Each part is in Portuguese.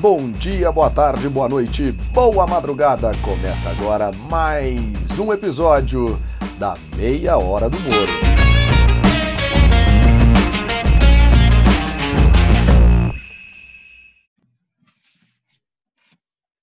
Bom dia, boa tarde, boa noite, boa madrugada. Começa agora mais um episódio da Meia Hora do Moro.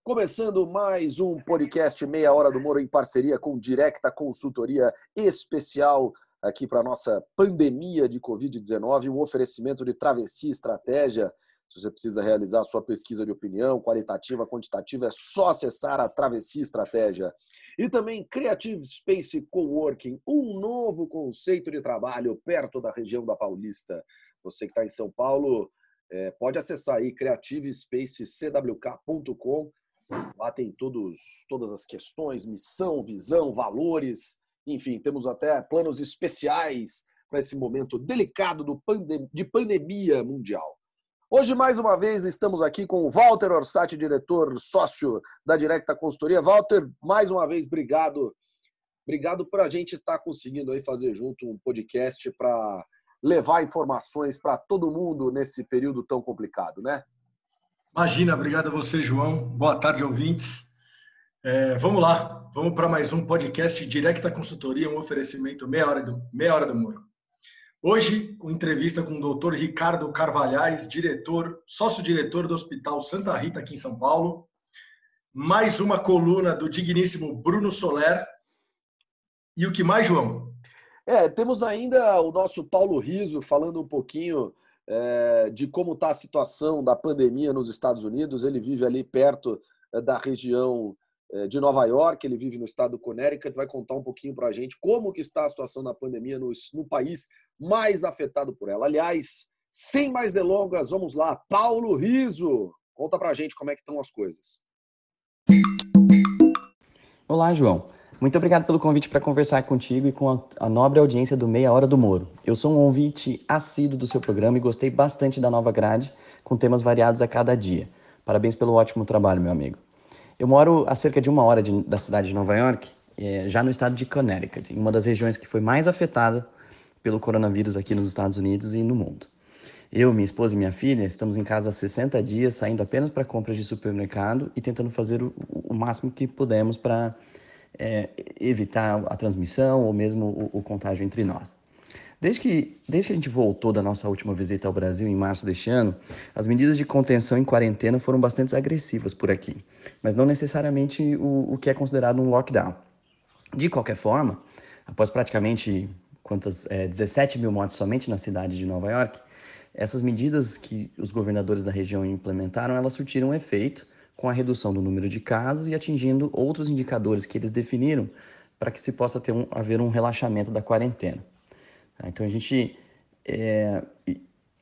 Começando mais um podcast Meia Hora do Moro em parceria com Directa Consultoria Especial aqui para nossa pandemia de Covid-19, um oferecimento de travessia estratégia se você precisa realizar sua pesquisa de opinião, qualitativa, quantitativa, é só acessar a Travessia Estratégia. E também Creative Space Coworking, um novo conceito de trabalho perto da região da Paulista. Você que está em São Paulo, é, pode acessar aí creativespacecwk.com. Lá tem todos, todas as questões, missão, visão, valores, enfim, temos até planos especiais para esse momento delicado do pandem de pandemia mundial. Hoje, mais uma vez, estamos aqui com o Walter Orsatti, diretor sócio da Directa Consultoria. Walter, mais uma vez, obrigado. Obrigado por a gente estar tá conseguindo aí fazer junto um podcast para levar informações para todo mundo nesse período tão complicado, né? Imagina, obrigado a você, João. Boa tarde, ouvintes. É, vamos lá, vamos para mais um podcast Directa Consultoria, um oferecimento meia hora do, meia hora do muro. Hoje, com entrevista com o Dr. Ricardo Carvalhais, diretor, sócio-diretor do Hospital Santa Rita, aqui em São Paulo. Mais uma coluna do digníssimo Bruno Soler. E o que mais, João? É, temos ainda o nosso Paulo Riso falando um pouquinho é, de como está a situação da pandemia nos Estados Unidos. Ele vive ali perto é, da região de Nova York, ele vive no estado do Connecticut, vai contar um pouquinho para a gente como que está a situação da pandemia no, no país mais afetado por ela. Aliás, sem mais delongas, vamos lá. Paulo Riso, conta pra gente como é que estão as coisas. Olá, João. Muito obrigado pelo convite para conversar contigo e com a, a, nobre audiência do Meia Hora do Moro. Eu sou um ouvinte assíduo do seu programa e gostei bastante da nova grade, com temas variados a cada dia. Parabéns pelo ótimo trabalho, meu amigo. Eu moro a cerca de uma hora de, da cidade de Nova York, é, já no estado de Connecticut, em uma das regiões que foi mais afetada pelo coronavírus aqui nos Estados Unidos e no mundo. Eu, minha esposa e minha filha estamos em casa há 60 dias, saindo apenas para compras de supermercado e tentando fazer o, o máximo que pudemos para é, evitar a transmissão ou mesmo o, o, contágio entre nós. Desde que, desde que a gente voltou da nossa última visita ao Brasil em março deste ano, as medidas de contenção em quarentena foram bastante agressivas por aqui, mas não necessariamente o, o que é considerado um lockdown. De qualquer forma, após praticamente quantas é, 17 mil mortes somente na cidade de Nova York, essas medidas que os governadores da região implementaram, elas surtiram efeito com a redução do número de casos e atingindo outros indicadores que eles definiram para que se possa ter um, haver um relaxamento da quarentena. Tá? Então a gente é,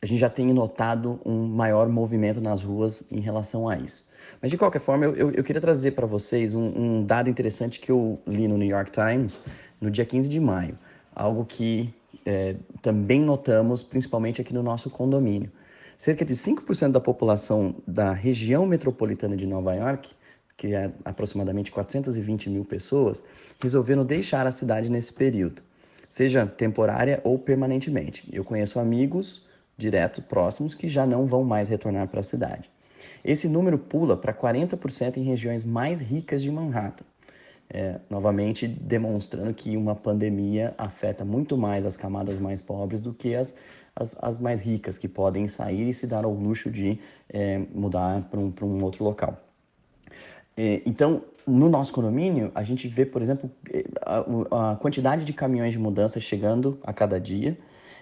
a gente já tem notado um maior movimento nas ruas em relação a isso. Mas de qualquer forma, eu, eu, eu queria trazer para vocês um, um dado interessante que eu li no New York Times no dia 15 de maio algo que é, também notamos, principalmente aqui no nosso condomínio. Cerca de 5% da população da região metropolitana de Nova York, que é aproximadamente 420 mil pessoas, resolveram deixar a cidade nesse período, seja temporária ou permanentemente. Eu conheço amigos direto próximos que já não vão mais retornar para a cidade. Esse número pula para 40% em regiões mais ricas de Manhattan, é, novamente demonstrando que uma pandemia afeta muito mais as camadas mais pobres do que as, as, as mais ricas, que podem sair e se dar ao luxo de é, mudar para um, um outro local. É, então, no nosso condomínio, a gente vê, por exemplo, é, a, a quantidade de caminhões de mudança chegando a cada dia,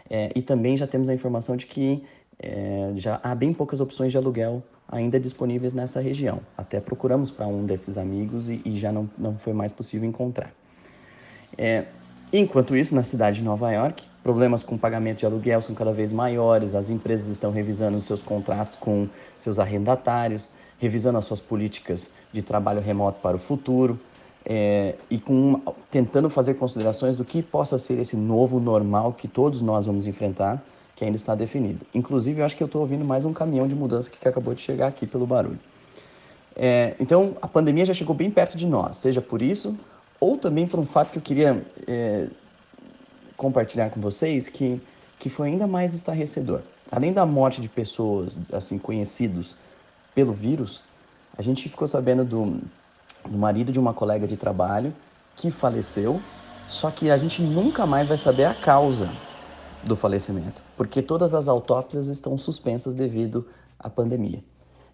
é, e também já temos a informação de que é, já há bem poucas opções de aluguel ainda disponíveis nessa região. Até procuramos para um desses amigos e, e, já não, não foi mais possível encontrar. É, enquanto isso, na cidade de Nova York, problemas com pagamento de aluguel são cada vez maiores, as empresas estão revisando seus contratos com seus arrendatários, revisando as suas políticas de trabalho remoto para o futuro. É, e com, tentando fazer considerações do que possa ser esse novo normal que todos nós vamos enfrentar que ainda está definido. Inclusive, eu acho que eu estou ouvindo mais um caminhão de mudança que acabou de chegar aqui pelo barulho. É, então, a pandemia já chegou bem perto de nós, seja por isso, ou também por um fato que eu queria é, compartilhar com vocês, que, que foi ainda mais estarrecedor. Além da morte de pessoas, assim, conhecidos pelo vírus, a gente ficou sabendo do, do marido de uma colega de trabalho que faleceu, só que a gente nunca mais vai saber a causa do falecimento, porque todas as autópsias estão suspensas devido à pandemia.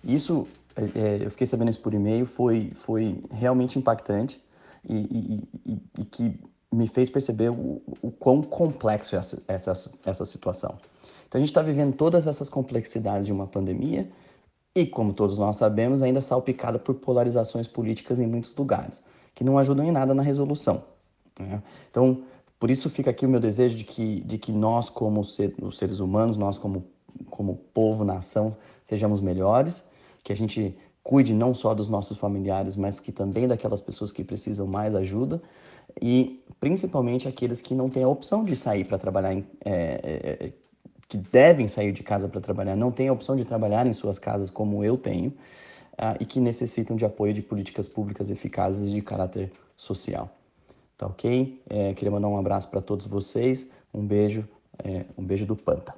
Isso, é, é eu fiquei sabendo isso por e-mail, foi, foi realmente impactante e, e, e, e que me fez perceber o, o quão complexo é essa, essa, essa situação. Então a gente está vivendo todas essas complexidades de uma pandemia e, como todos nós sabemos, ainda salpicada por polarizações políticas em muitos lugares, que não ajudam em nada na resolução. Né? Então, por isso fica aqui o meu desejo de que, de que nós, como ser, os seres humanos, nós como, como povo, nação, sejamos melhores, que a gente cuide não só dos nossos familiares, mas que também daquelas pessoas que precisam mais ajuda e principalmente aqueles que não têm a opção de sair para trabalhar, é, é, é, que devem sair de casa para trabalhar, não têm a opção de trabalhar em suas casas como eu tenho uh, e que necessitam de apoio de políticas públicas eficazes de caráter social. Tá ok? É, queria mandar um abraço para todos vocês, um beijo, é, um beijo do Panta.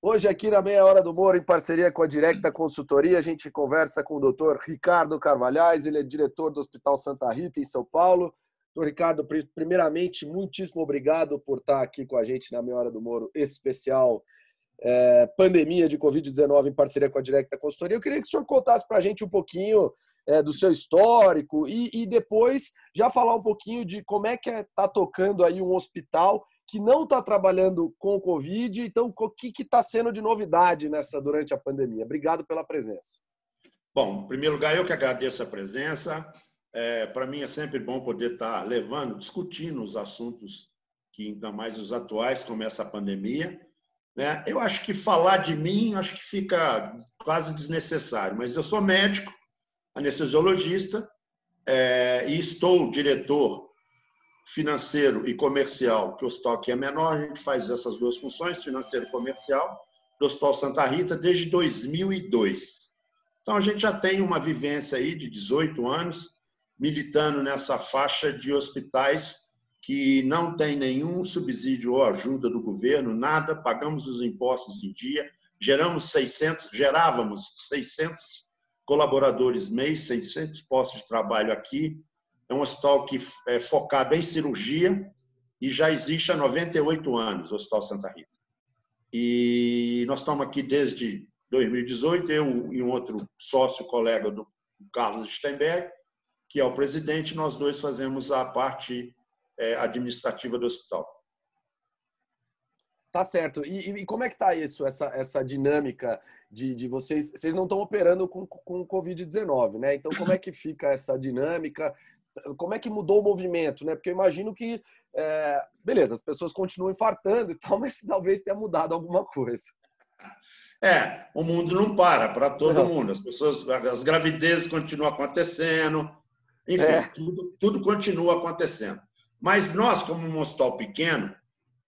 Hoje, aqui na Meia Hora do Moro, em parceria com a Directa Consultoria, a gente conversa com o doutor Ricardo Carvalhais, ele é diretor do Hospital Santa Rita, em São Paulo. Doutor Ricardo, primeiramente, muitíssimo obrigado por estar aqui com a gente na Meia Hora do Moro, especial é, pandemia de Covid-19 em parceria com a Directa Consultoria. Eu queria que o senhor contasse para a gente um pouquinho é, do seu histórico e, e, depois já falar um pouquinho de como é que está é, tá tocando aí um hospital que não está trabalhando com o Covid. Então, o que está sendo de novidade nessa durante a pandemia? Obrigado pela presença. Bom, em primeiro lugar, eu que agradeço a presença. É, Para mim é sempre bom poder estar tá levando, discutindo os assuntos que ainda mais os atuais, como essa pandemia. Né? Eu acho que falar de mim, acho que fica quase desnecessário, mas eu sou médico, anestesiologista, é, e estou diretor financeiro e comercial, que o aqui é menor, a gente faz essas duas funções, financeiro e comercial, do Hospital Santa Rita desde 2002. Então, a gente já tem uma vivência aí de 18 anos militando nessa faixa de hospitais que não tem nenhum subsídio ou ajuda do governo, nada, pagamos os impostos em dia, geramos 600, gerávamos 600 colaboradores mês, 600 postos de trabalho aqui. É um hospital que é focado em cirurgia e já existe há 98 anos, o Hospital Santa Rita. E nós estamos aqui desde 2018, eu e um outro sócio, colega do Carlos Steinberg, que é o presidente, nós dois fazemos a parte é, administrativa do hospital. Tá certo. E, e, como é que tá isso, essa, essa dinâmica de, de vocês? Vocês não estão operando com, com Covid-19, né? Então, como é que fica essa dinâmica? Como é que mudou o movimento, né? Porque eu imagino que, é, beleza, as pessoas continuam infartando e tal, mas talvez tenha mudado alguma coisa. É, o mundo não para para todo não. mundo. As pessoas, as gravidezes continuam acontecendo, enfim, é. tudo, tudo continua acontecendo. Mas nós, como um hospital pequeno,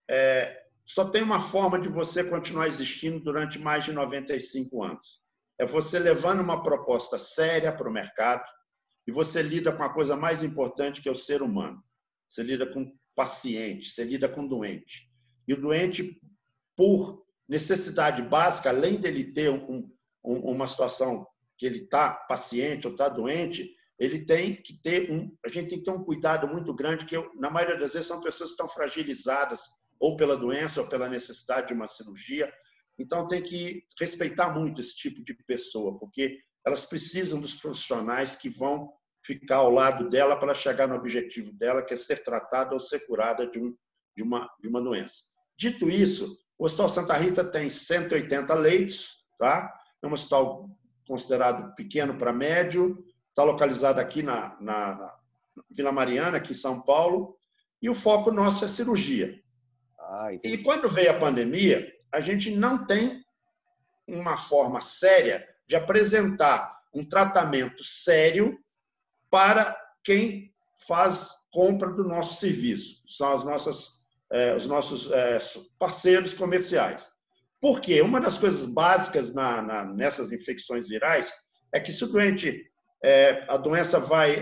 é, só tem uma forma de você continuar existindo durante mais de 95 anos. É você levando uma proposta séria para o mercado e você lida com a coisa mais importante que é o ser humano. Você lida com paciente, você lida com doente. E o doente, por necessidade básica, além dele ter um, um, uma situação que ele está paciente ou está doente, ele tem que ter um, a gente tem que ter um cuidado muito grande que eu, na maioria das vezes são pessoas que estão fragilizadas ou pela doença ou pela necessidade de uma cirurgia. Então, tem que respeitar muito esse tipo de pessoa, porque elas precisam dos profissionais que vão ficar ao lado dela para chegar no objetivo dela, que é ser tratada ou ser curada de, um, de, uma, de uma doença. Dito isso, o Hospital Santa Rita tem 180 leitos, tá? é um hospital considerado pequeno para médio, está localizado aqui na, na, na Vila Mariana, aqui em São Paulo, e o foco nosso é cirurgia. Ah, e quando veio a pandemia, a gente não tem uma forma séria de apresentar um tratamento sério para quem faz compra do nosso serviço. São as nossas, eh, os nossos eh, parceiros comerciais. Por quê? Uma das coisas básicas na, na, nessas infecções virais é que se o doente, eh, a doença vai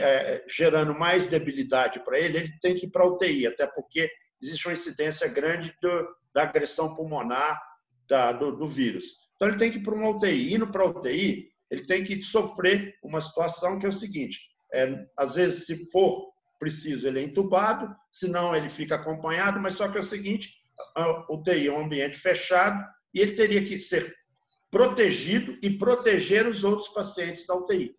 gerando mais debilidade para ele, ele tem que ir para UTI, até porque existe uma incidência grande do, da agressão pulmonar da, do, do vírus. Então, ele tem que ir para uma UTI. Indo para UTI, ele tem que sofrer uma situação que é o seguinte: é, às vezes, se for preciso, ele é entubado, se não, ele fica acompanhado, mas só que é o seguinte: a UTI é um ambiente fechado e ele teria que ser protegido e proteger os outros pacientes da UTI.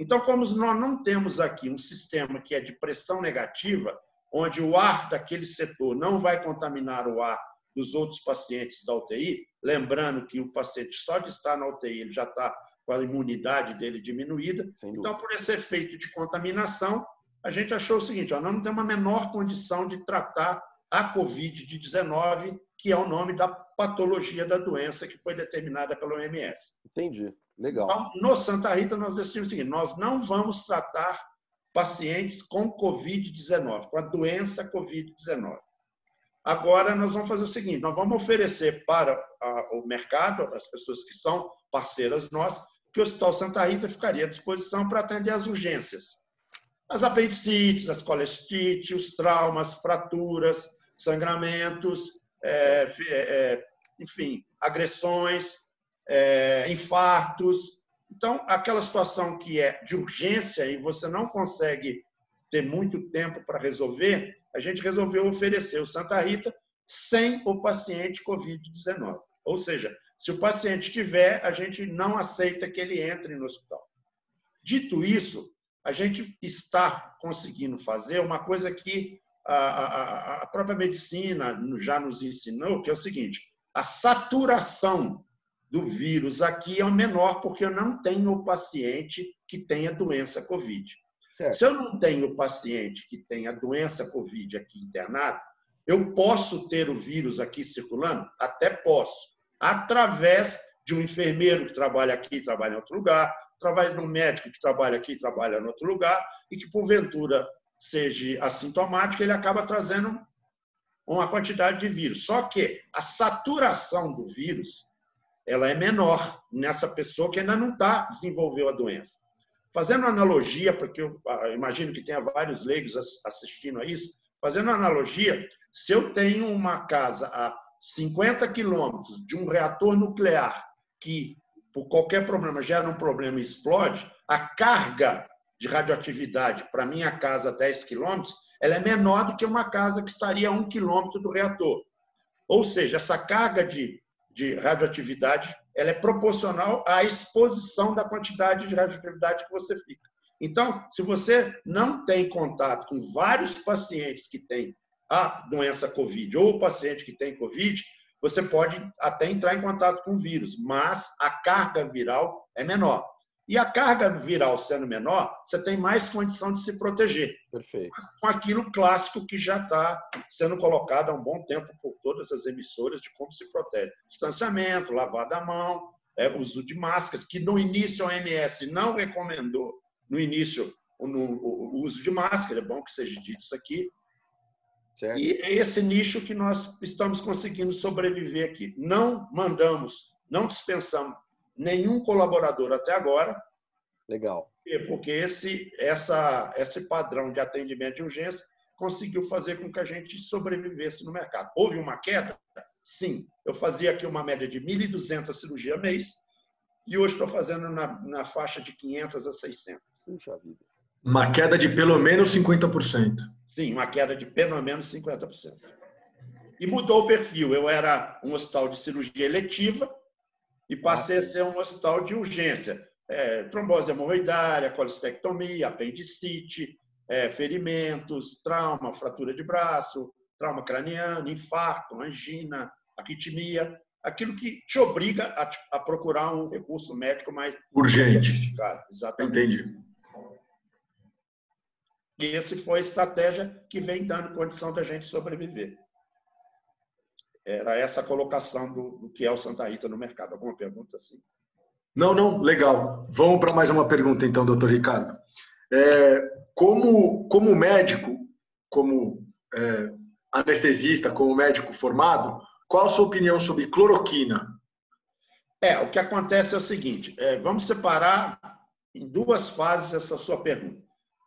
Então, como nós não temos aqui um sistema que é de pressão negativa, onde o ar daquele setor não vai contaminar o ar dos outros pacientes da UTI, lembrando que o paciente só de estar na UTI ele já está com a imunidade dele diminuída. Então, por esse efeito de contaminação, a gente achou o seguinte: ó, não tem uma menor condição de tratar a Covid-19, que é o nome da patologia da doença que foi determinada pela OMS. Entendi. Legal. Então, no Santa Rita, nós decidimos o seguinte: nós não vamos tratar pacientes com Covid-19, com a doença Covid-19. Agora, nós vamos fazer o seguinte: nós vamos oferecer para o mercado, as pessoas que são parceiras nossas, que o Hospital Santa Rita ficaria à disposição para atender as urgências. As apendicites, as colestites, os traumas, fraturas, sangramentos, é, é, enfim, agressões, é, infartos. Então, aquela situação que é de urgência e você não consegue ter muito tempo para resolver, a gente resolveu oferecer o Santa Rita sem o paciente Covid-19. Ou seja, se o paciente tiver, a gente não aceita que ele entre no hospital. Dito isso, a gente está conseguindo fazer uma coisa que a, a, a própria medicina já nos ensinou, que é o seguinte: a saturação do vírus aqui é o menor, porque eu não tenho o paciente que tenha doença Covid. Certo. Se eu não tenho paciente que tenha doença Covid aqui internado, eu posso ter o vírus aqui circulando? Até posso. Através de um enfermeiro que trabalha aqui, trabalha em outro lugar, através de um médico que trabalha aqui, trabalha em outro lugar, e que, porventura, seja assintomático, ele acaba trazendo uma quantidade de vírus. Só que a saturação do vírus ela é menor nessa pessoa que ainda não está desenvolveu a doença. Fazendo analogia, porque eu ah, imagino que tenha vários leigos assistindo a isso, fazendo analogia, se eu tenho uma casa a 50 quilômetros de um reator nuclear que, por qualquer problema, gera um problema e explode, a carga de radioatividade para minha casa a 10 quilômetros, ela é menor do que uma casa que estaria a um quilômetro do reator. Ou seja, essa carga de de radioatividade ela é proporcional à exposição da quantidade de radioatividade que você fica. Então, se você não tem contato com vários pacientes que têm a doença COVID ou o paciente que tem COVID, você pode até entrar em contato com o vírus, mas a carga viral é menor. E a carga viral sendo menor, você tem mais condição de se proteger. Perfeito. Mas com aquilo clássico que já está sendo colocado há um bom tempo por todas as emissoras de como se protege. Distanciamento, lavar da mão, é, uso de máscaras, que no início a OMS não recomendou, no início, o, o uso de máscara, é bom que seja dito isso aqui. Certo. E é esse nicho que nós estamos conseguindo sobreviver aqui. Não mandamos, não dispensamos nenhum colaborador até agora. Legal. Porque esse, essa, esse padrão de atendimento de urgência conseguiu fazer com que a gente sobrevivesse no mercado. Houve uma queda? Sim. Eu fazia aqui uma média de 1.200 cirurgias mês e hoje estou fazendo na, na faixa de 500 a 600. Puxa vida. Uma queda de pelo menos 50%. Sim, uma queda de pelo menos 50%. E mudou o perfil. Eu era um hospital de cirurgia eletiva, e passei a ser um hospital de urgência. É, trombose hemorroidária, colestectomia, apendicite, é, ferimentos, trauma, fratura de braço, trauma craniano, infarto, angina, arritmia, aquilo que te obriga a, a procurar um recurso médico mais urgente. Exatamente. Entendi. E essa foi a estratégia que vem dando condição da gente sobreviver. Era essa a colocação do, do que é o Santa Rita no mercado. Alguma pergunta assim? Não, não, legal. Vamos para mais uma pergunta então, doutor Ricardo. É, como, como médico, como é, anestesista, como médico formado, qual a sua opinião sobre cloroquina? É, o que acontece é o seguinte: é, vamos separar em duas fases essa sua pergunta.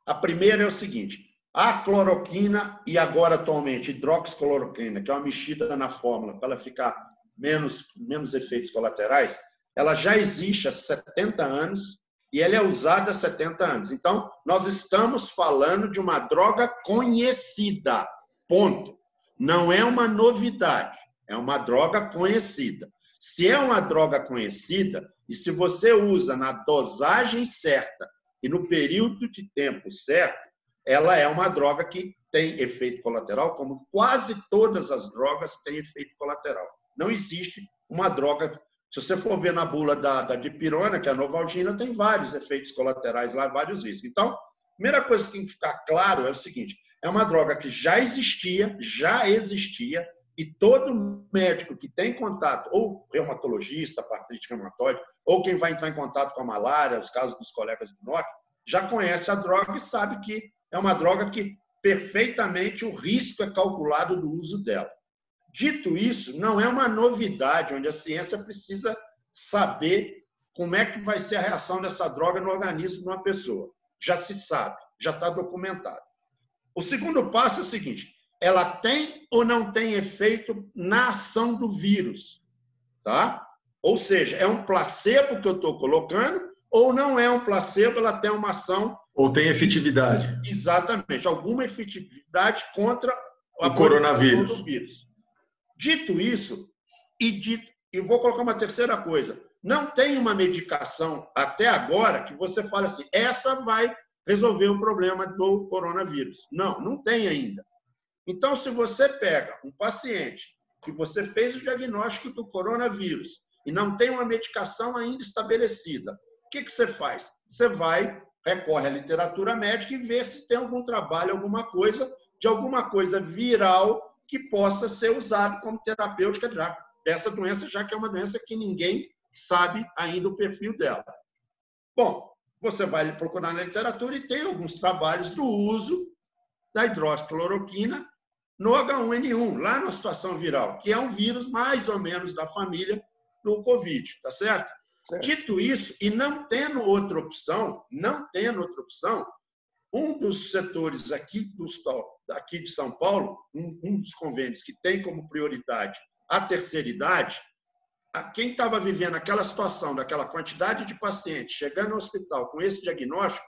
A primeira é o seguinte: a cloroquina e agora atualmente hidroxicloroquina, que é uma mexida na fórmula para ela ficar menos, menos efeitos colaterais, ela já existe há 70 anos e ela é usada há 70 anos. Então, nós estamos falando de uma droga conhecida. Ponto. Não é uma novidade, é uma droga conhecida. Se é uma droga conhecida, e se você usa na dosagem certa e no período de tempo certo, ela é uma droga que tem efeito colateral, como quase todas as drogas têm efeito colateral. Não existe uma droga. Se você for ver na bula da, da dipirona, que é a novalgina, tem vários efeitos colaterais lá, vários riscos. Então, primeira coisa que tem que ficar claro é o seguinte: é uma droga que já existia, já existia, e todo médico que tem contato, ou reumatologista, artrite reumatoide, ou quem vai entrar em contato com a malária, os casos dos colegas do norte, já conhece a droga e sabe que é uma droga que perfeitamente o risco é calculado do uso dela. Dito isso, não é uma novidade onde a ciência precisa saber como é que vai ser a reação dessa droga no organismo de uma pessoa. Já se sabe, já está documentado. O segundo passo é o seguinte: ela tem ou não tem efeito na ação do vírus, tá? Ou seja, é um placebo que eu estou colocando ou não é um placebo, ela tem uma ação ou tem efetividade. Exatamente, alguma efetividade contra o coronavírus. Do vírus. Dito isso, e dito, e vou colocar uma terceira coisa, não tem uma medicação até agora que você fale assim, essa vai resolver o problema do coronavírus. Não, não tem ainda. Então, se você pega um paciente que você fez o diagnóstico do coronavírus e não tem uma medicação ainda estabelecida, que, que você faz? Você vai, recorre à literatura médica e vê se tem algum trabalho, alguma coisa, de alguma coisa viral que possa ser usado como terapêutica dessa doença, já que é uma doença que ninguém sabe ainda o perfil dela. Bom, você vai procurar na literatura e tem alguns trabalhos do uso da hidroxicloroquina no H1N1, lá na situação viral, que é um vírus mais ou menos da família do Covid, tá certo? Dito isso, e não tendo outra opção, não tendo outra opção, um dos setores aqui, do, aqui de São Paulo, um, um dos convênios que tem como prioridade a terceira idade, a quem estava vivendo aquela situação, daquela quantidade de pacientes chegando ao hospital com esse diagnóstico,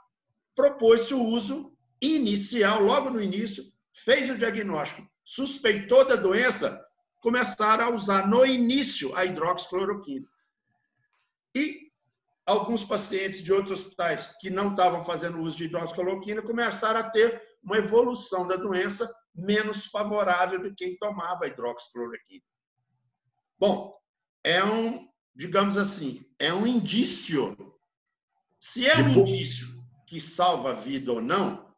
propôs-se o uso inicial, logo no início, fez o diagnóstico, suspeitou da doença, começaram a usar no início a hidroxicloroquina. E alguns pacientes de outros hospitais que não estavam fazendo uso de hidroxicloroquina começaram a ter uma evolução da doença menos favorável do que quem tomava hidroxicloroquina. Bom, é um, digamos assim, é um indício. Se é um indício que salva a vida ou não,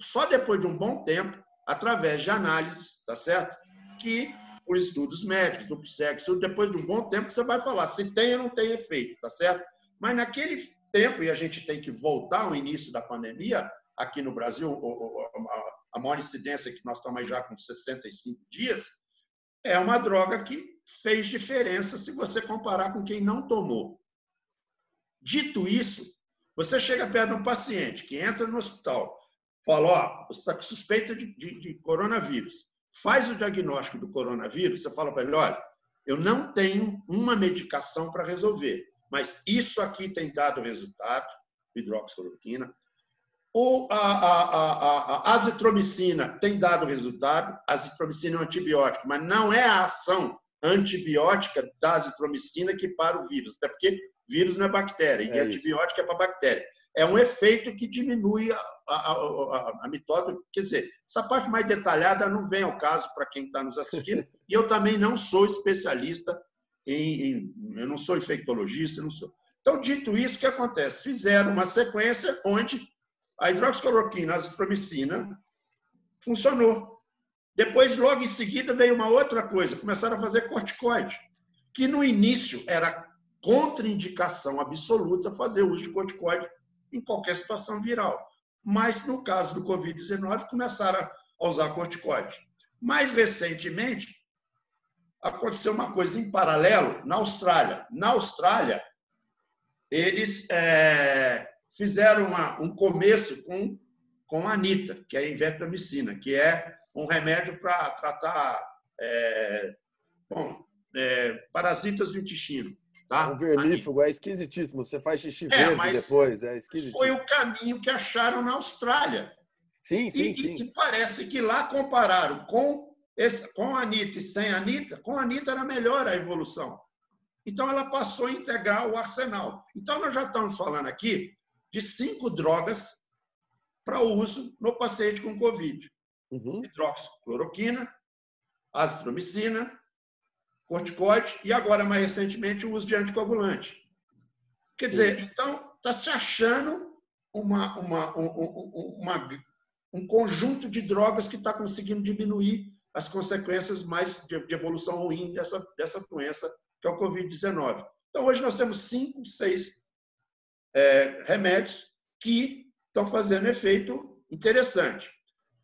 só depois de um bom tempo através de análises, tá certo? Que por estudos médicos, do sexo, depois de um bom tempo você vai falar se tem ou não tem efeito, tá certo? Mas naquele tempo, e a gente tem que voltar ao início da pandemia, aqui no Brasil, a maior incidência que nós estamos já com 65 dias, é uma droga que fez diferença se você comparar com quem não tomou. Dito isso, você chega perto de um paciente que entra no hospital fala, ó, com suspeita de, de, de, coronavírus. Faz o diagnóstico do coronavírus, você fala para ele, olha, eu não tenho uma medicação para resolver, mas isso aqui tem dado resultado, hidroxicloroquina. O, a, a, a, a, azitromicina tem dado resultado, a azitromicina é um antibiótico, mas não é a ação antibiótica da azitromicina que para o vírus, até porque vírus não é bactéria, e é antibiótico é para bactéria é um efeito que diminui a, a, a, a mitose. Quer dizer, essa parte mais detalhada não vem ao caso para quem está nos assistindo. E eu também não sou especialista em, em, Eu não sou infectologista, não sou. Então, dito isso, o que acontece? Fizeram uma sequência onde a hidroxicloroquina, a azitromicina, funcionou. Depois, logo em seguida, veio uma outra coisa. Começaram a fazer corticoide, que no início era contraindicação absoluta fazer uso de corticoide em qualquer situação viral. Mas, no caso do Covid-19, começaram a usar corticoide. Mais recentemente, aconteceu uma coisa em paralelo na Austrália. Na Austrália, eles é, fizeram uma, um começo com, com a Anita, que é a invertamicina, que é um remédio para tratar. É, bom, é, parasitas do intestino. Tá? Um vermífugo é esquisitíssimo. Você faz xixi é, verde depois, é esquisitíssimo. Foi o caminho que acharam na Austrália. Sim, sim, e, sim. E parece que lá compararam com, esse, com a Anitta e sem a Anitta, com a Anitta era melhor a evolução. Então ela passou a integrar o arsenal. Então nós já estamos falando aqui de cinco drogas para uso no paciente com Covid. Uhum. Hidroxicloroquina, azitromicina, corticoide e agora, mais recentemente, o uso de anticoagulante. Quer dizer, então, está se achando uma, uma, uma, um conjunto de drogas que está conseguindo diminuir as consequências mais de, de evolução ruim dessa, dessa doença, que é o Covid-19. Então, hoje nós temos cinco, seis é, remédios que estão fazendo efeito interessante.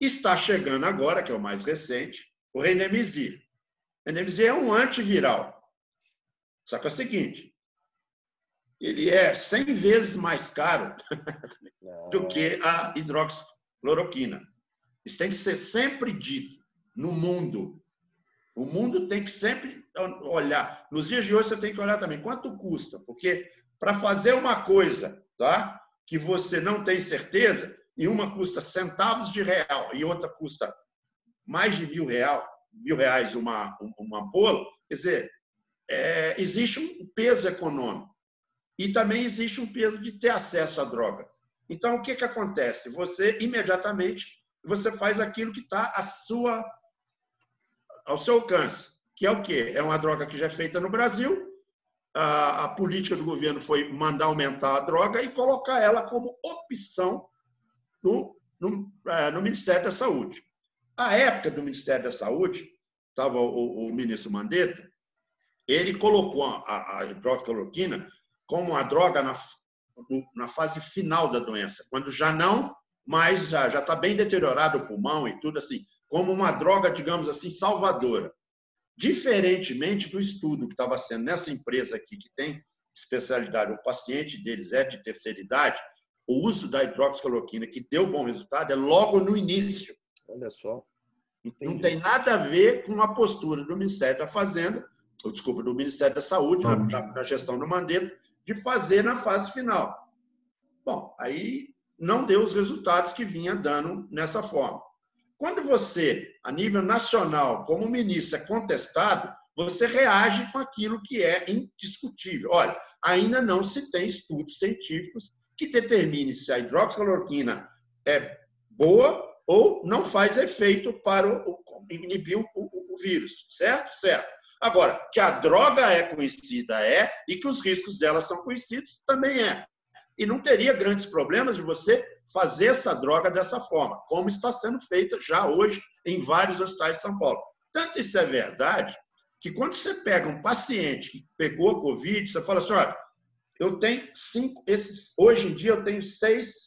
Está chegando agora, que é o mais recente, o Renemesir. Renemesir é um antiviral. Só que é o seguinte, ele é 100 vezes mais caro do que a hidroxicloroquina. Isso tem que ser sempre dito no mundo. O mundo tem que sempre olhar. Nos dias de hoje, você tem que olhar também quanto custa, porque para fazer uma coisa tá, que você não tem certeza, e uma custa centavos de real e outra custa mais de mil, real, mil reais uma, uma bolo, quer dizer, é, existe um peso econômico e também existe um peso de ter acesso à droga. Então, o que, que acontece? Você, imediatamente, você faz aquilo que está sua, ao seu alcance, que é o quê? É uma droga que já é feita no Brasil, a, a política do governo foi mandar aumentar a droga e colocar ela como opção no, no, é, no Ministério da Saúde. A época do Ministério da Saúde, estava o, o, ministro Mandetta, ele colocou a, a hidroxicloroquina como uma droga na, na fase final da doença, quando já não, mas já está bem deteriorado o pulmão e tudo assim, como uma droga, digamos assim, salvadora. Diferentemente do estudo que estava sendo nessa empresa aqui, que tem especialidade, o paciente deles é de terceira idade, o uso da hidroxicloroquina, que deu bom resultado, é logo no início. Olha só. Entendi. Não tem nada a ver com a postura do Ministério da Fazenda, ou desculpa, do Ministério da Saúde, na, na, gestão do Mandetta, de fazer na fase final. Bom, aí não deu os resultados que vinha dando nessa forma. Quando você, a nível nacional, como ministro, é contestado, você reage com aquilo que é indiscutível. Olha, ainda não se tem estudos científicos que determine se a hidroxicloroquina é boa ou não faz efeito para o, inibir o, o, o vírus, certo? Certo. Agora, que a droga é conhecida é e que os riscos dela são conhecidos também é. E não teria grandes problemas de você fazer essa droga dessa forma, como está sendo feita já hoje em vários hospitais de São Paulo. Tanto isso é verdade que quando você pega um paciente que pegou Covid, você fala assim, olha, eu tenho cinco, esses, hoje em dia eu tenho seis,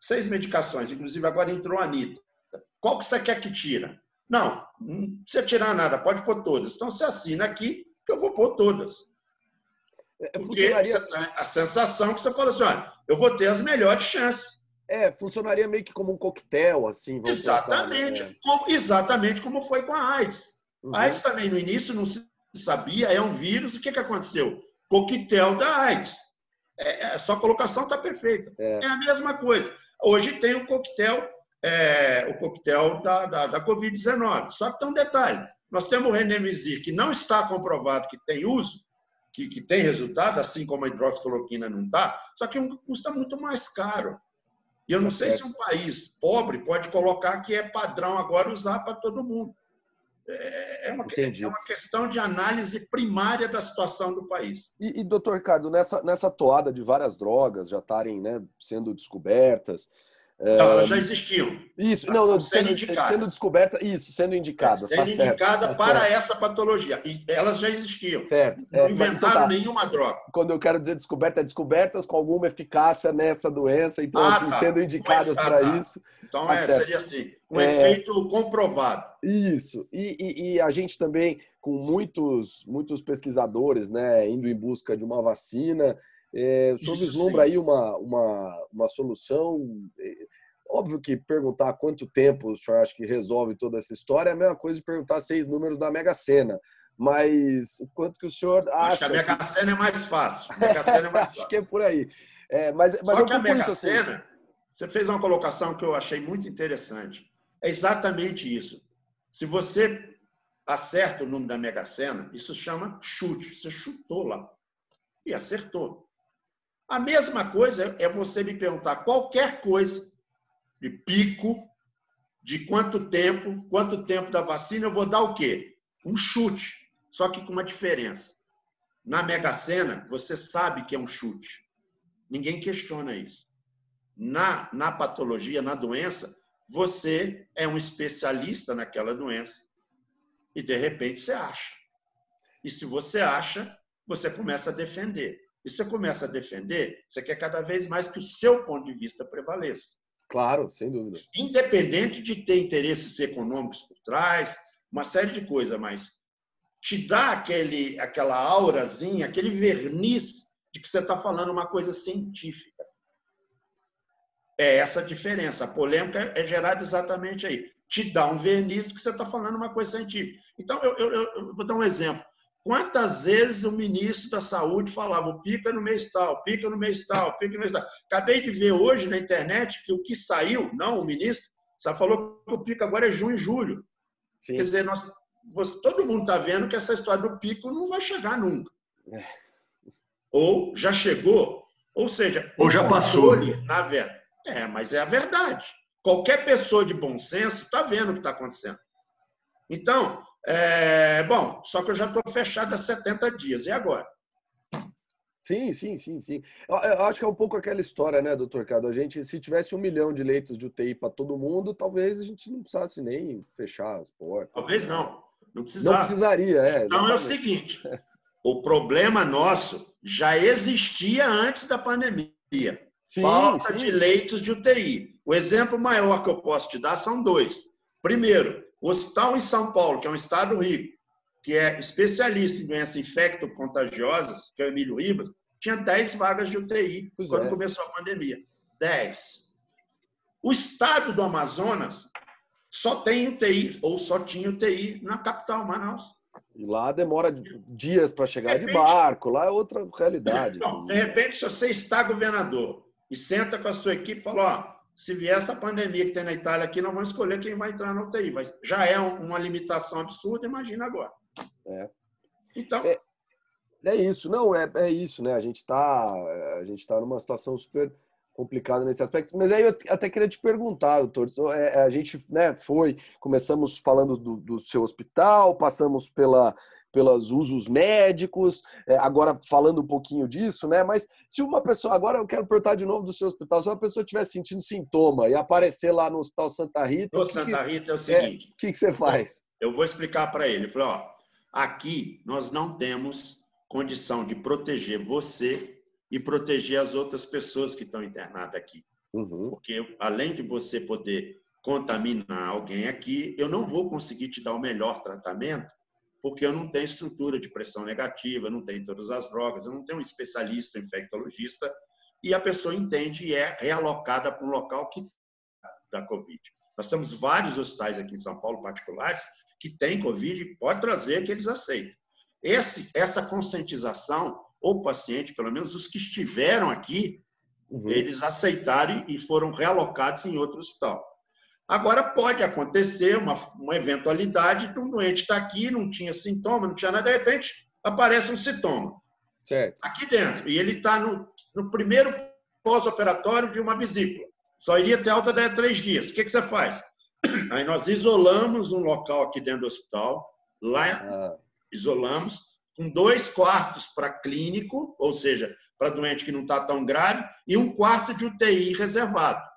seis medicações, inclusive agora entrou a Anitta. Qual que você quer que tira? Não, não precisa tirar nada, pode pôr todas. Então você assina aqui que eu vou pôr todas. É, Porque funcionaria... a sensação que você falou assim, olha, eu vou ter as melhores chances. É, funcionaria meio que como um coquetel, assim. exatamente, pensar, né? como, exatamente como foi com a AIDS. Uhum. A AIDS também no início não se sabia, é um vírus, o que, que aconteceu? coquetel da AIDS. É, é, sua colocação está perfeita. É. é. a mesma coisa. Hoje tem o coquetel, é, o coquetel da, da, da Covid-19. Só que tem um detalhe. Nós temos o Renemesir, que não está comprovado que tem uso, que, que tem resultado, assim como a hidroxicloroquina não está, só que custa muito mais caro. E eu não tá sei se um país pobre pode colocar que é padrão agora usar para todo mundo. É, é uma, é uma questão de análise primária da situação do país. E, e doutor Ricardo, nessa, nessa toada de várias drogas já estarem né, sendo descobertas, não, elas já existiam. Isso, não, não sendo, sendo, descoberta, isso, sendo indicada. Sendo tá indicada tá para certo. essa patologia. E elas já existiam. Certo. Não é, inventaram então tá. nenhuma droga. Quando eu quero dizer descoberta, é descobertas com alguma eficácia nessa doença, então, ah, assim, tá. sendo indicadas para ah, isso. Então, tá é, seria assim, um é... efeito comprovado. Isso. E, e, e, a gente também, com muitos, muitos pesquisadores, né, indo em busca de uma vacina, é, o senhor vislumbra aí uma, uma, uma solução? É, óbvio que perguntar quanto tempo o senhor acha que resolve toda essa história é a mesma coisa de perguntar seis números da Mega Sena. Mas o quanto que o senhor acha. Acho que a Mega. Sena é mais fácil. A Mega Sena é mais fácil. acho que é por aí. É, mas, mas Só que a Mega isso, assim. Sena, você fez uma colocação que eu achei muito interessante. É exatamente isso. Se você acerta o número da Mega Sena, isso chama chute. Você chutou lá e acertou. A mesma coisa é você me perguntar qualquer coisa de pico, de quanto tempo, quanto tempo da vacina, eu vou dar o quê? Um chute, só que com uma diferença. Na Mega Sena, você sabe que é um chute. Ninguém questiona isso. Na, na patologia, na doença, você é um especialista naquela doença. E, de repente, você acha. E se você acha, você começa a defender. E você começa a defender, você quer cada vez mais que o seu ponto de vista prevaleça. Claro, sem dúvida. Independente de ter interesses econômicos por trás, uma série de coisas, mas te dá aquele, aquela aurazinha, aquele verniz de que você está falando uma coisa científica. É essa a diferença. A polêmica é gerada exatamente aí. Te dá um verniz de que você está falando uma coisa científica. Então, eu, eu, eu vou dar um exemplo. Quantas vezes o ministro da Saúde falava pica no mês tal, pica no mês tal, pica no mês tal. Acabei de ver hoje na internet que o que saiu, não, o ministro, só falou que o pico agora é junho e julho. Sim. Quer dizer, nós, você, todo mundo está vendo que essa história do pico não vai chegar nunca. É. Ou já chegou, ou seja, ou já passou. Na verdade. É, mas é a verdade. Qualquer pessoa de bom senso está vendo o que está acontecendo. Então, é, bom, só que eu já estou fechado há 70 dias. E agora? Sim, sim, sim, sim. Eu, eu, acho que é um pouco aquela história, né, doutor Cado? A gente, se tivesse um milhão de leitos de UTI para todo mundo, talvez a gente não precisasse nem fechar as portas. Talvez não. Não precisava. Não precisaria, é. Então é o seguinte: o problema nosso já existia antes da pandemia. Sim, Falta sim. de leitos de UTI. O exemplo maior que eu posso te dar são dois. Primeiro, o hospital em São Paulo, que é um estado rico, que é especialista em doenças infecto-contagiosas, que é o Emílio Ribas, tinha 10 vagas de UTI pois quando é. começou a pandemia. 10. O estado do Amazonas só tem UTI, ou só tinha UTI na capital, Manaus. E lá demora dias para chegar de, repente, de, barco, lá é outra realidade. Não, de repente, se você está governador e senta com a sua equipe e fala, ó, se vier essa pandemia que tem na Itália aqui, nós vamos escolher quem vai entrar na UTI. Mas já é uma limitação absurda, imagina agora. É. Então. É, é isso, não, é, é isso, né? A gente está tá numa situação super complicada nesse aspecto. Mas aí eu até queria te perguntar, doutor. É, a gente né, foi, começamos falando do, do seu hospital, passamos pela pelos usos médicos, é, agora falando um pouquinho disso, né? Mas se uma pessoa, agora eu quero perguntar de novo do seu hospital, se uma pessoa estiver sentindo sintoma e aparecer lá no Hospital Santa Rita. No Santa Rita é o seguinte: o que, que você faz? Eu vou explicar para ele. Falei, ó, aqui nós não temos condição de proteger você e proteger as outras pessoas que estão internadas aqui. Uhum. Porque além de você poder contaminar alguém aqui, eu não vou conseguir te dar o melhor tratamento porque eu não tenho estrutura de pressão negativa, eu não tenho todas as drogas, eu não tenho um especialista, um infectologista, e a pessoa entende e é realocada para um local que da Covid. Nós temos vários hospitais aqui em São Paulo, particulares, que têm Covid e pode trazer que eles aceitem. Esse, essa conscientização, o paciente, pelo menos os que estiveram aqui, uhum. eles aceitaram e foram realocados em outro hospital. Agora, pode acontecer uma, uma eventualidade de um doente estar tá aqui, não tinha sintoma, não tinha nada, de repente aparece um sintoma. Certo. Aqui dentro. E ele está no, no primeiro pós-operatório de uma vesícula. Só iria ter alta daqui a três dias. O que, que você faz? Aí nós isolamos um local aqui dentro do hospital, lá ah. isolamos, com dois quartos para clínico, ou seja, para doente que não está tão grave, e um quarto de UTI reservado.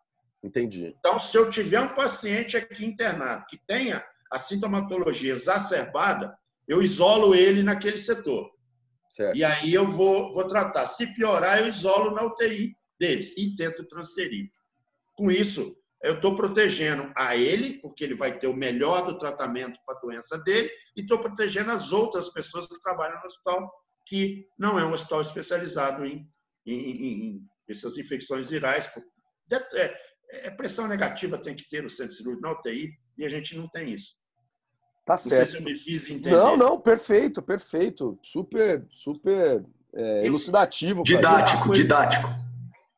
Entendi. Então, se eu tiver um paciente aqui internado que tenha a sintomatologia exacerbada, eu isolo ele naquele setor. Certo. E aí eu vou, vou tratar. Se piorar, eu isolo na UTI deles e tento transferir. Com isso, eu estou protegendo a ele, porque ele vai ter o melhor do tratamento para a doença dele, e estou protegendo as outras pessoas que trabalham no hospital, que não é um hospital especializado em, em, em, em essas infecções virais. É, pressão negativa tem que ter no centro cirúrgico, na UTI, e a gente não tem isso. Tá certo. se eu me fiz entender. Não, não, perfeito, perfeito. Super, super é, elucidativo. Didático, didático.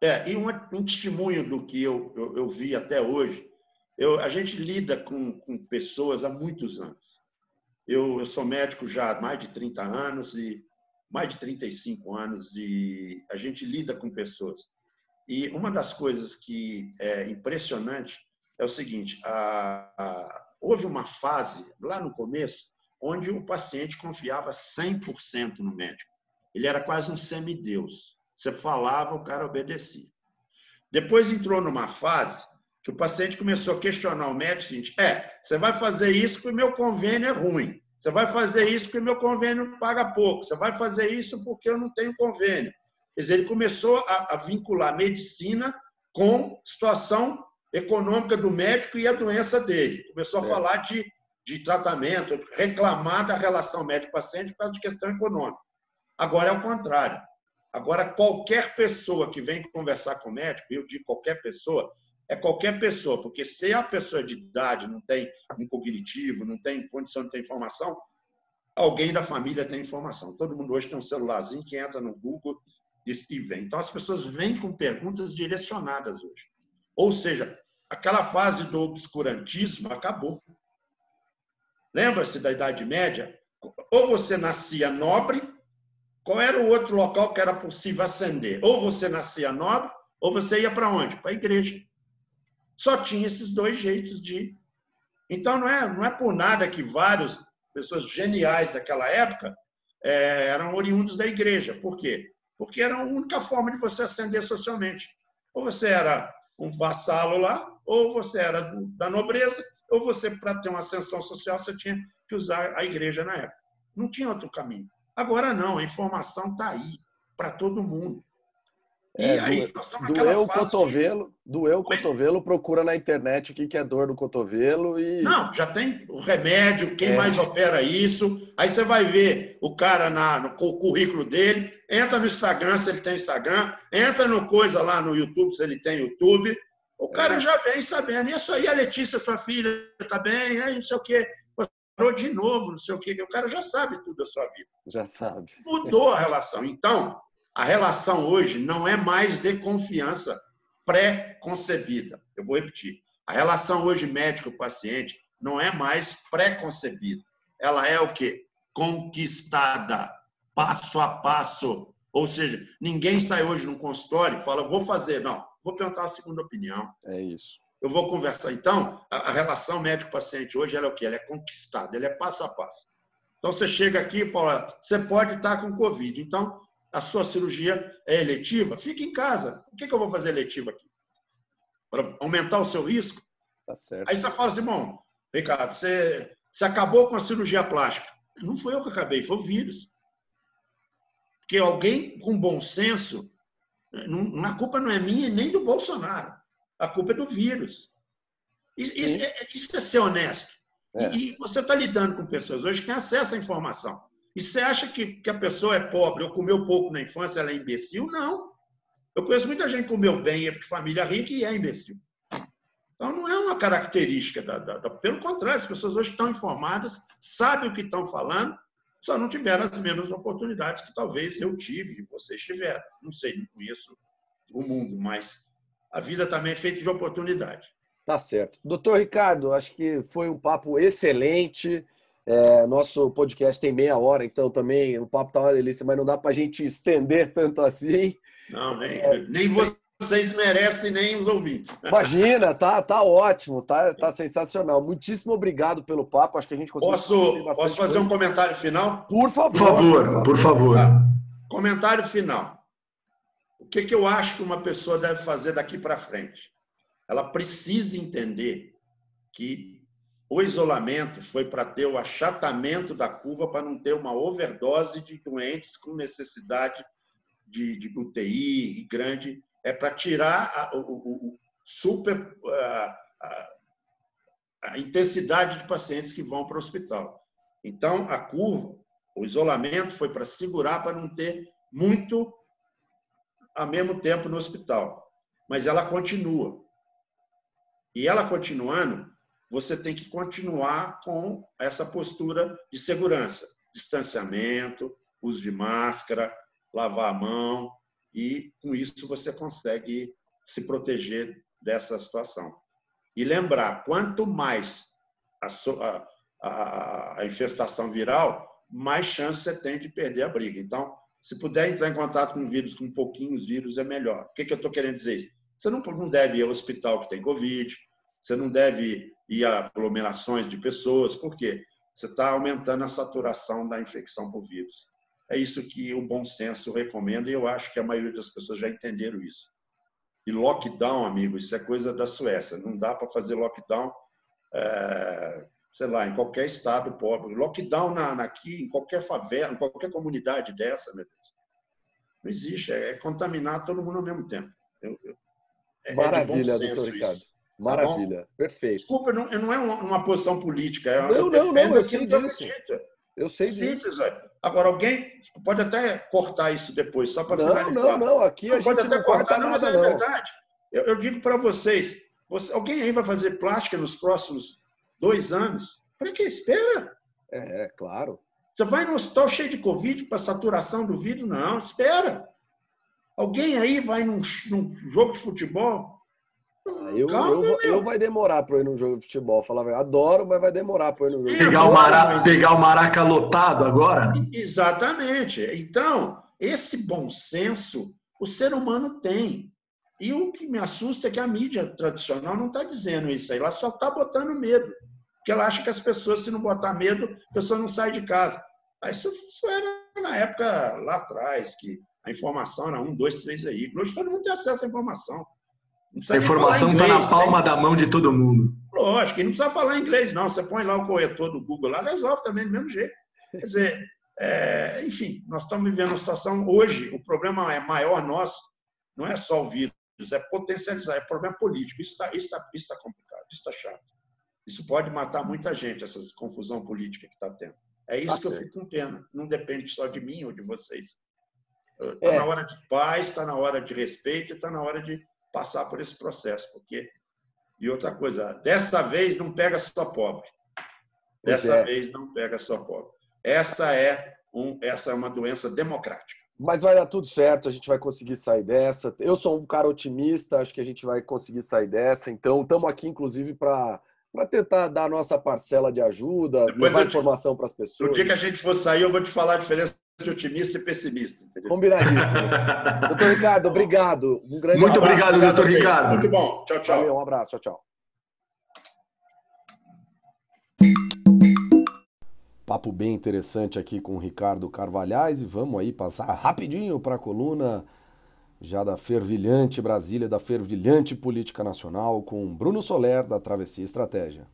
É, e um, um testemunho do que eu, eu, eu, vi até hoje, eu, a gente lida com, com pessoas há muitos anos. Eu, eu sou médico já há mais de 30 anos e mais de 35 anos e a gente lida com pessoas. E uma das coisas que é impressionante é o seguinte: a, a, houve uma fase lá no começo onde o paciente confiava 100% no médico. Ele era quase um semideus. Você falava, o cara obedecia. Depois entrou numa fase que o paciente começou a questionar o médico seguinte: é, você vai fazer isso porque meu convênio é ruim. Você vai fazer isso porque meu convênio paga pouco. Você vai fazer isso porque eu não tenho convênio. Quer dizer, ele começou a, a vincular medicina com situação econômica do médico e a doença dele. Começou a é. falar de, de tratamento, reclamar da relação médico-paciente por causa de questão econômica. Agora é o contrário. Agora, qualquer pessoa que vem conversar com o médico, eu digo qualquer pessoa, é qualquer pessoa, porque se a pessoa de idade não tem um cognitivo, não tem condição de ter informação, alguém da família tem informação. Todo mundo hoje tem um celularzinho que entra no Google e vem. Então, as pessoas vêm com perguntas direcionadas hoje. Ou seja, aquela fase do obscurantismo acabou. Lembra-se da Idade Média? Ou você nascia nobre, qual era o outro local que era possível ascender? Ou você nascia nobre, ou você ia para onde? Para a igreja. Só tinha esses dois jeitos de ir. Então, não é, não é por nada que várias pessoas geniais daquela época é, eram oriundos da igreja. Por quê? Porque era a única forma de você ascender socialmente. Ou você era um vassalo lá, ou você era da nobreza, ou você, para ter uma ascensão social, você tinha que usar a igreja na época. Não tinha outro caminho. Agora não, a informação está aí para todo mundo. É, aí, doeu o cotovelo, de... doeu o cotovelo, procura na internet o que é dor do cotovelo e. Não, já tem o remédio, quem é. mais opera isso. Aí você vai ver o cara na, no currículo dele, entra no Instagram se ele tem Instagram, entra no coisa lá no YouTube se ele tem YouTube. O cara é. já vem sabendo. Isso aí, a Letícia, sua filha, está bem, aí não sei o quê. Parou de novo, não sei o quê. O cara já sabe tudo da sua vida. Já sabe. Mudou a relação. Então, a relação hoje não é mais de confiança pré-concebida. Eu vou repetir. A relação hoje médico-paciente não é mais pré-concebida. Ela é o quê? Conquistada, passo a passo. Ou seja, ninguém sai hoje num consultório e fala, vou fazer. Não, vou perguntar a segunda opinião. É isso. Eu vou conversar. Então, a, relação médico-paciente hoje ela é o quê? Ela é conquistada, ela é passo a passo. Então, você chega aqui e fala, você pode estar com Covid. Então, a sua cirurgia é eletiva, fique em casa. Por que, que eu vou fazer eletiva aqui? Para aumentar o seu risco? Tá certo. Aí você fala assim, bom, Ricardo, você, você acabou com a cirurgia plástica. Não foi eu que acabei, foi o vírus. Porque alguém com bom senso, não, a culpa não é minha nem do Bolsonaro. A culpa é do vírus. Isso, é, isso é ser honesto. É. E, e você está lidando com pessoas hoje que têm acesso à informação. E você acha que, que a pessoa é pobre ou comeu pouco na infância, ela é imbecil? Não. Eu conheço muita gente que comeu bem, é de família rica e é imbecil. Então, não é uma característica da, da, da, Pelo contrário, as pessoas hoje estão informadas, sabem o que estão falando, só não tiveram as mesmas oportunidades que talvez eu tive e vocês tiveram. Não sei, não conheço o mundo, mas a vida também é feita de oportunidade. Tá certo. Doutor Ricardo, acho que foi um papo excelente. É, nosso podcast tem meia hora, então também o papo tá uma delícia, mas não dá para a gente estender tanto assim. Não, nem, é, nem vocês merecem, nem os ouvintes. Imagina, tá, tá ótimo, tá, tá sensacional. Muitíssimo obrigado pelo papo. Acho que a gente conseguiu. Posso, posso fazer coisa. um comentário final? Por favor. Por favor, por favor. Tá. Comentário final. O que, que eu acho que uma pessoa deve fazer daqui para frente? Ela precisa entender que o isolamento foi para ter o achatamento da curva para não ter uma overdose de doentes com necessidade de, de UTI grande. É para tirar a, o, o, super a, a, a intensidade de pacientes que vão para o hospital. Então, a curva, o isolamento foi para segurar, para não ter muito ao mesmo tempo no hospital. Mas ela continua. E ela continuando, você tem que continuar com essa postura de segurança, distanciamento, uso de máscara, lavar a mão, e com isso você consegue se proteger dessa situação. E lembrar, quanto mais a, a, a infestação viral, mais chance você tem de perder a briga. Então, se puder entrar em contato com vírus, com pouquinhos vírus, é melhor. O que, que eu estou querendo dizer? Você não, não deve ir ao hospital que tem Covid, você não deve a aglomerações de pessoas, por quê? Você está aumentando a saturação da infecção por vírus. É isso que o bom senso recomenda e eu acho que a maioria das pessoas já entenderam isso. E lockdown, amigo, isso é coisa da Suécia. Não dá para fazer lockdown, é, sei lá, em qualquer estado pobre. Lockdown na, aqui, em qualquer favela, em qualquer comunidade dessa, meu Deus. Não existe. É, é contaminar todo mundo ao mesmo tempo. Eu, eu, é, é Maravilha, doutor Ricardo. Isso. Tá Maravilha, tá Perfeito. Desculpa, não, não é uma, uma posição política. É não, não, não, eu sei disso. Eu sei Simples, disso. Velho. Agora, alguém pode até cortar isso depois, só para finalizar. Não, não, aqui a gente não corta nada, mas é não. verdade. Eu, eu digo para vocês, você, alguém aí vai fazer plástica nos próximos dois anos? Para que? Espera. É, é, claro. Você vai no hospital cheio de Covid para saturação do vidro? Não, espera. Alguém aí vai num, num jogo de futebol? Ah, eu, Calma, eu, eu, vai demorar para ir num jogo de futebol. Falar, adoro, mas vai demorar para ir num jogo pegar de futebol. O maraca, pegar o Maraca lotado agora? Exatamente. Então, esse bom senso o ser humano tem. E o que me assusta é que a mídia tradicional não está dizendo isso aí, ela só está botando medo. Porque ela acha que as pessoas, se não botar medo, a pessoa não sai de casa. Isso, isso era na época lá atrás, que a informação era um, dois, três aí. Hoje todo mundo tem acesso à informação. A informação está na palma né? da mão de todo mundo. Lógico, e não precisa falar inglês, não. Você põe lá o corretor do Google lá, resolve também do mesmo jeito. Quer dizer, é, enfim, nós estamos vivendo uma situação hoje, o problema é maior nosso, não é só o vírus, é potencializar, é problema político. Isso está isso tá, isso tá complicado, isso está chato. Isso pode matar muita gente, essa confusão política que está tendo. É isso tá que certo. eu fico com pena. Não depende só de mim ou de vocês. Está é. na hora de paz, está na hora de respeito, está na hora de passar por esse processo, porque e outra coisa, dessa vez não pega só pobre. Dessa é. vez não pega só pobre. Essa é um, essa é uma doença democrática. Mas vai dar tudo certo, a gente vai conseguir sair dessa. Eu sou um cara otimista, acho que a gente vai conseguir sair dessa. Então, estamos aqui, inclusive, para para tentar dar a nossa parcela de ajuda, Depois levar te, informação para as pessoas. No dia que a gente for sair, eu vou te falar a diferença de otimista e pessimista. Entendeu? Combinadíssimo. doutor Ricardo, obrigado. Um grande Muito abraço. obrigado, doutor Ricardo. Muito bom. Tchau, tchau. Valeu, um abraço. Tchau, tchau. Papo bem interessante aqui com o Ricardo Carvalhais e vamos aí passar rapidinho para a coluna já da fervilhante Brasília, da fervilhante política nacional com Bruno Soler da Travessia Estratégia.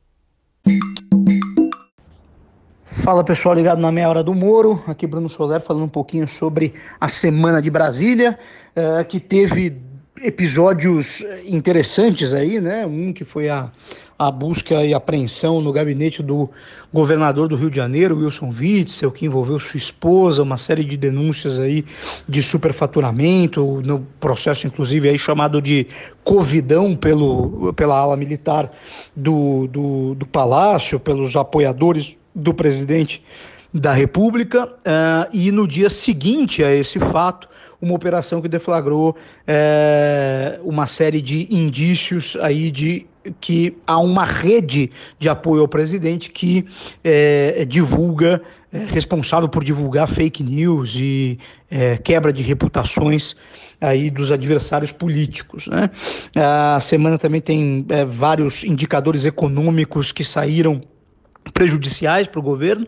Fala pessoal ligado na meia hora do Moro, aqui Bruno Soler falando um pouquinho sobre a semana de Brasília, uh, que teve episódios interessantes aí, né? Um que foi a, a busca e apreensão no gabinete do governador do Rio de Janeiro, Wilson Witzel, que envolveu sua esposa, uma série de denúncias aí de superfaturamento, no processo inclusive aí chamado de covidão pelo, pela ala militar do, do, do Palácio, pelos apoiadores do presidente da República, uh, e no dia seguinte a esse fato, uma operação que deflagrou é, uma série de indícios aí de que há uma rede de apoio ao presidente que é, divulga, é, responsável por divulgar fake news e quebra de reputações aí dos adversários políticos. Né? A semana também tem vários indicadores econômicos que saíram prejudiciais para o governo,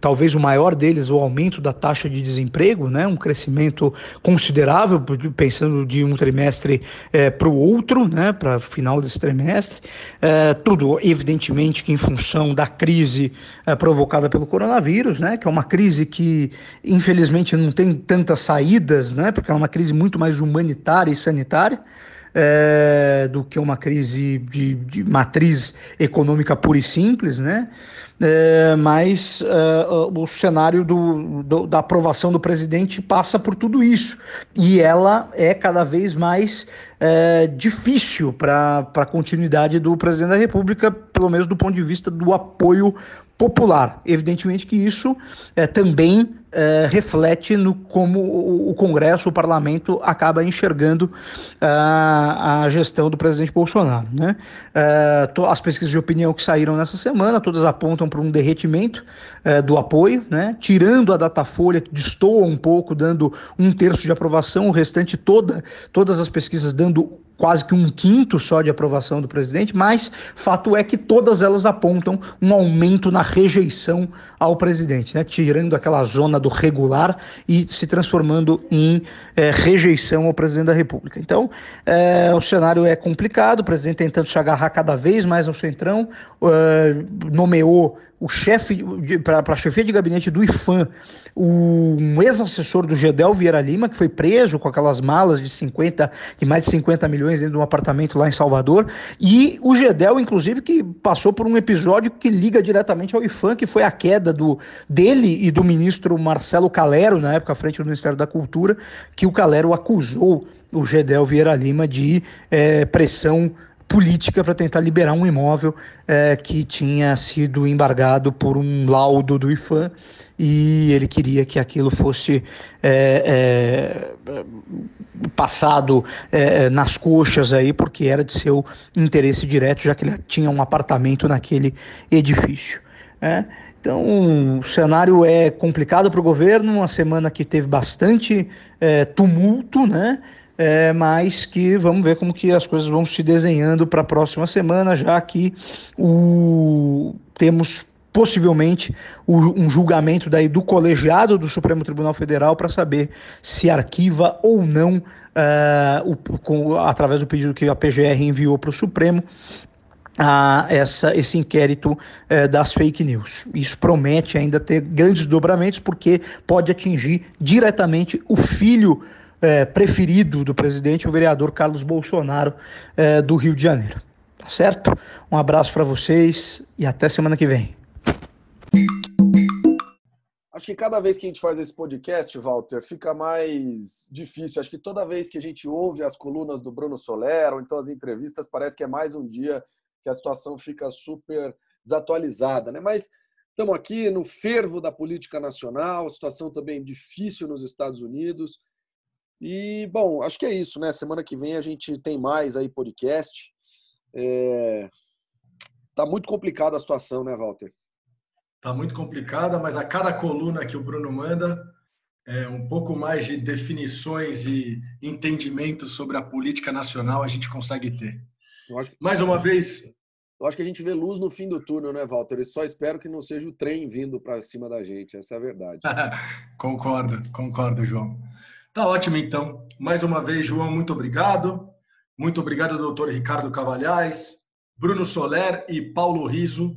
talvez o maior deles o aumento da taxa de desemprego, né, um crescimento considerável, pensando de um trimestre é, para o outro, né, para o final desse trimestre, é, tudo evidentemente que em função da crise é, provocada pelo coronavírus, né, que é uma crise que infelizmente não tem tantas saídas, né, porque é uma crise muito mais humanitária e sanitária, é, do que uma crise de, de matriz econômica pura e simples, né? É, mas é, o cenário do, do, da aprovação do presidente passa por tudo isso. E ela é cada vez mais é, difícil para a continuidade do presidente da República, pelo menos do ponto de vista do apoio popular. Evidentemente que isso é, também é, reflete no como o, Congresso, o Parlamento acaba enxergando uh, a gestão do presidente Bolsonaro. Né? Uh, as pesquisas de opinião que saíram nessa semana, todas apontam para um derretimento uh, do apoio, né? tirando a Datafolha, que destoa um pouco, dando um terço de aprovação, o restante toda, todas as pesquisas dando quase que um quinto só de aprovação do presidente, mas fato é que todas elas apontam um aumento na rejeição ao presidente, né? tirando aquela zona do regular e se transformando em é, rejeição ao presidente da República. Então, é, o cenário é complicado, o presidente tentando se agarrar cada vez mais ao centrão, é, nomeou o chefe para a chefia de gabinete do IFAM, um ex-assessor do Gedel Vieira Lima, que foi preso com aquelas malas de 50, de mais de 50 milhões dentro de um apartamento lá em Salvador, e o Gedel, inclusive, que passou por um episódio que liga diretamente ao IFAM, que foi a queda do, dele e do ministro Marcelo Calero, na época à frente do Ministério da Cultura, que o Calero acusou o Gedel Vieira Lima de é, pressão política para tentar liberar um imóvel é, que tinha sido embargado por um laudo do IFAM e ele queria que aquilo fosse é, é, passado é, nas coxas aí porque era de seu interesse direto já que ele tinha um apartamento naquele edifício. É. Então, o cenário é complicado para o governo, uma semana que teve bastante é, tumulto, né? é, mas que vamos ver como que as coisas vão se desenhando para a próxima semana, já que o, temos possivelmente o, um julgamento daí do colegiado do Supremo Tribunal Federal para saber se arquiva ou não, uh, o, com, através do pedido que a PGR enviou para o Supremo, a essa, esse inquérito eh, das fake news. Isso promete ainda ter grandes dobramentos, porque pode atingir diretamente o filho é, preferido do presidente, o vereador Carlos Bolsonaro, é, do Rio de Janeiro. Tá certo? Um abraço para vocês e até semana que vem. Acho que cada vez que a gente faz esse podcast, Walter, fica mais difícil. Acho que toda vez que a gente ouve as colunas do Bruno Soler ou então as entrevistas, parece que é mais um dia que a situação fica super desatualizada, né? Mas estamos aqui no fervo da política nacional, situação também difícil nos Estados Unidos. E, bom, acho que é isso, né? Semana que vem a gente tem mais aí podcast. É... Tá muito complicada a situação, né, Walter? Tá muito complicada, mas a cada coluna que o Bruno manda, é, um pouco mais de definições e entendimento sobre a política nacional a gente consegue ter. Mais uma vez. Eu acho que a gente vê luz no fim do túnel, né, Walter? Eu só espero que não seja o trem vindo para cima da gente. Essa é a verdade. concordo, concordo, João. Tá ótimo, então. Mais uma vez, João, muito obrigado. Muito obrigado, doutor Ricardo Cavalhais, Bruno Soler e Paulo Riso,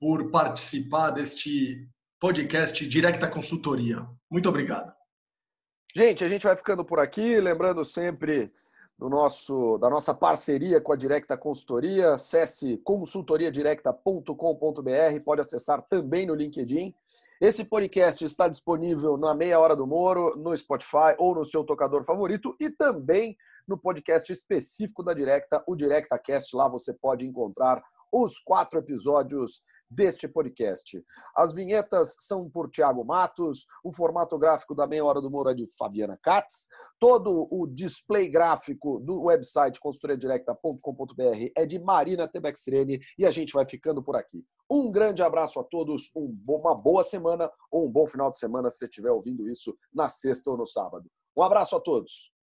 por participar deste podcast Directa Consultoria. Muito obrigado. Gente, a gente vai ficando por aqui, lembrando sempre do nosso, da nossa parceria com a Directa Consultoria. Acesse consultoriadirecta.com.br, pode acessar também no LinkedIn. Esse podcast está disponível na Meia Hora do Moro, no Spotify ou no seu tocador favorito e também no podcast específico da Directa, o DirectaCast. Lá você pode encontrar os quatro episódios deste podcast. As vinhetas são por Tiago Matos, o formato gráfico da Meia Hora do Moro é de Fabiana Katz, todo o display gráfico do website consultoriadirecta.com.br é de Marina Tebexrene e a gente vai ficando por aqui. Um grande abraço a todos, uma boa semana ou um bom final de semana se você estiver ouvindo isso na sexta ou no sábado. Um abraço a todos.